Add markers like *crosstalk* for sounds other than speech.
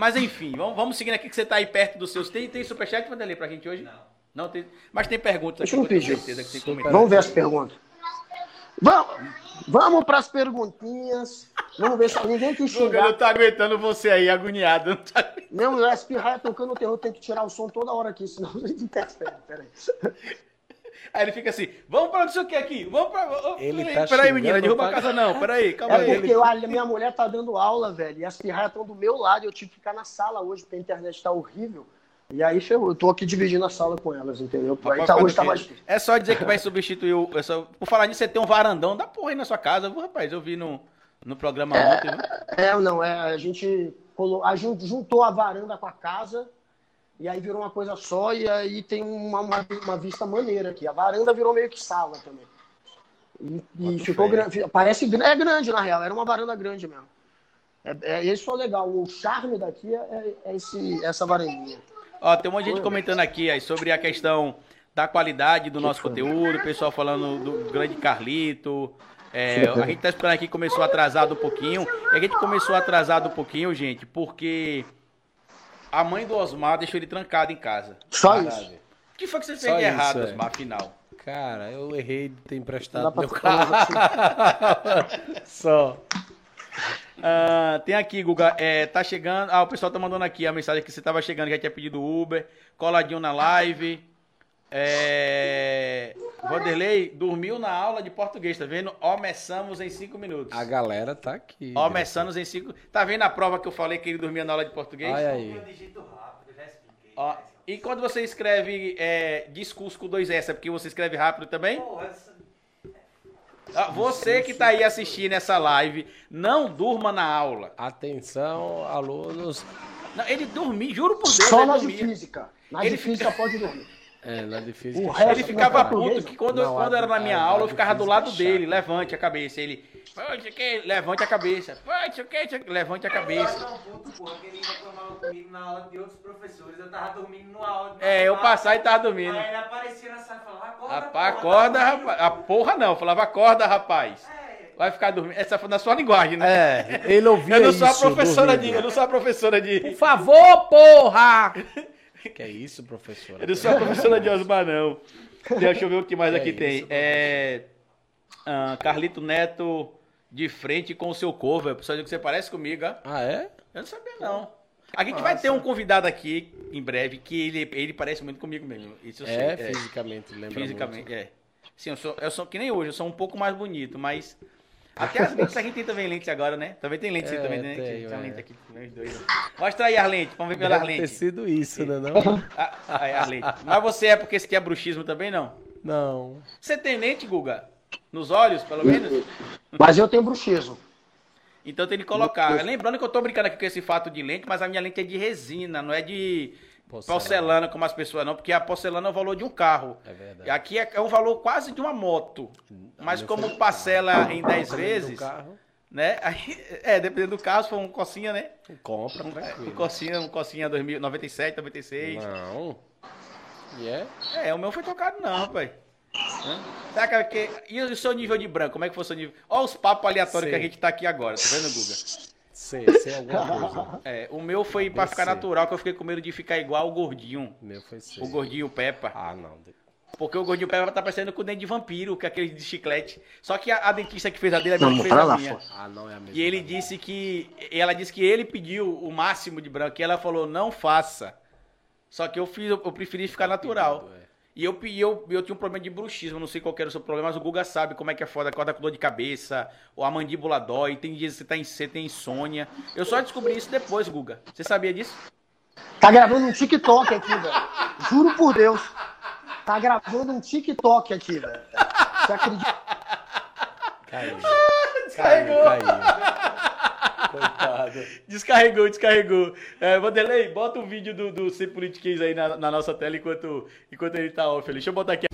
Mas enfim, vamos, vamos seguindo aqui que você tá aí perto dos seus. Tem, tem superchat, Vanderlei, pra gente hoje? Não. Não tem. Mas tem perguntas Deixa aqui, eu pedir. certeza que tem comentário. Vamos ver as perguntas. Vamos, vamos para as perguntinhas. Vamos ver se ninguém quis xingar. não tá aguentando você aí, agoniado. Não tá... Não, o espirrar tocando o terror, tem que tirar o som toda hora aqui, senão a gente interfere. Peraí. Aí ele fica assim, vamos pra não sei o que aqui, vamos pra... Ele peraí, tá peraí, menina, derruba a casa não, peraí, calma É aí. porque eu- a minha mulher tá dando aula, velho, e as pirraias estão do meu lado, e eu tive que ficar na sala hoje, porque a internet tá horrível. E aí ferrou, eu tô aqui dividindo a sala com elas, entendeu? Aí tá, hoje tá mais difícil. É só dizer que vai substituir o... é só- Por falar nisso, você tem um varandão da porra aí na sua casa, viu, rapaz? Eu vi no, no programa ontem, viu? É, não, é, a gente colo- a gente juntou a varanda com a casa, e aí virou uma coisa só, e aí tem uma, uma, uma vista maneira aqui. A varanda virou meio que sala também. E, e ficou grande. Parece é grande, na real, era uma varanda grande mesmo. É, é, isso é legal. O charme daqui é, é esse, essa varandinha. Ó, tem um monte de gente comentando aqui aí sobre a questão da qualidade do nosso conteúdo, o pessoal falando do grande Carlito. É, a gente tá esperando aqui, começou atrasado um pouquinho. E a gente começou atrasado um pouquinho, gente, porque a mãe do Osmar deixou ele trancado em casa. Só Caralho. isso. O que foi que você fez de isso, errado, é. Osmar, afinal? Cara, eu errei de ter emprestado meu carro. *laughs* Só. Ah, tem aqui, Guga, é, tá chegando. Ah, o pessoal tá mandando aqui a mensagem que você tava chegando, já tinha pedido Uber, coladinho na live. É... Vanderlei dormiu na aula de português, tá vendo? Começamos em cinco minutos. A galera tá aqui. Começamos em cinco. Tá vendo a prova que eu falei que ele dormia na aula de português? Olha aí. Eu digito rápido, já expliquei. Ó, e quando você escreve é, discurso com dois S, é porque você escreve rápido também? Porra, você que tá aí assistindo essa live, não durma na aula. Atenção, alunos. Não, ele dormia, juro por Deus, Só na de física. Na Ele de física pode dormir. *laughs* É, de física. O resto Ele ficava puto que quando, Não, quando era na minha a- aula, eu ficava do difícil lado é dele, levante a cabeça. Ele, "Pô, isso levante a cabeça. Isso isso levante a cabeça. É, eu passar e tava dormindo. Aí ele aparecia na sala e falava, acorda, Rapaz, acorda, tá dormindo." rapaz. A porra não, eu falava, acorda, rapaz. É, Vai ficar dormindo. Essa foi na sua linguagem, né? É, ele ouvia eu não sou a isso, professora de. Eu não sou a professora de. Por favor, porra! *laughs* que é isso, professora? Eu não sou a professora de Osmar, não. Deixa eu ver o que mais É aqui isso, tem. É. ah, Carlito Neto de frente com o seu cover. Pessoal, diz que você parece comigo, ó. Ah, é? Eu não sabia, não. A gente vai ter um convidado aqui em breve que ele, ele parece muito comigo mesmo. Isso eu sei. É, fisicamente, lembra Fisicamente, muito. é. Sim, eu sou, eu sou que nem hoje, eu sou um pouco mais bonito, mas. Até as lentes a gente tem também lentes agora, né? Também tem lentes É, aí também, né? tenho, tem uma é. lente aqui, tem os dois. Mostra aí as lentes, vamos ver pelas Deve ter sido isso, né? Não? Ah, aí, as lentes. Mas você é porque esse aqui é bruxismo também, não? Não. Você tem lente, Guga? Nos olhos, pelo menos? Mas eu tenho bruxismo. Então tem que colocar. Lembrando que eu tô brincando aqui com esse fato de lente, mas a minha lente é de resina, não é de Porcelana. porcelana, como as pessoas não, porque a porcelana é o valor de um carro. É verdade. E aqui é, é o valor quase de uma moto. Mas meu como parcela em 10 Dependendo do vezes, carro, né? Aí, é, dependendo do carro, se for um cocinha, né? compra, Um, *laughs* um tranquilo. cocinha, um cocinha 2000, 97, 96. Não. E é? É, o meu foi tocado não, rapaz. Hã? Será que, que- E o seu nível de branco? Como é que foi o seu nível? Olha os papos aleatórios Sei. que a gente tá aqui agora, tá vendo, Guga? Sei, sei alguma *laughs* coisa. É, o meu foi pra ficar natural, que eu fiquei com medo de ficar igual o gordinho. Meu foi sei. O gordinho Peppa. Ah, não. Porque o gordinho Peppa tá parecendo com o dente de vampiro, que é aquele de chiclete. Só que a, a dentista que fez a dele é a Não, mesma que fez a lá, minha. Ah, não é a mesma. E ele disse que. Ela disse que ele pediu o máximo de branco. E ela falou, não faça. Só que eu fiz, eu preferi ficar natural. É. E eu, e eu, eu tinha um problema de bruxismo, não sei qual que era o seu problema, mas o Guga sabe como é que é foda, acorda com dor de cabeça, ou a mandíbula dói, tem dias que você, tá em, você tem insônia. Eu só descobri isso depois, Guga. Você sabia disso? Tá gravando um TikTok aqui, velho. Juro por Deus. Tá gravando um TikTok aqui, velho. Você acredita? Caiu. Descarregou. *laughs* Caiu, caiu. *laughs* Descarregou, descarregou. É, Vanderlei, bota o vídeo do, do Ser Politiquês aí na, na nossa tela enquanto, enquanto ele tá off. Deixa eu botar aqui.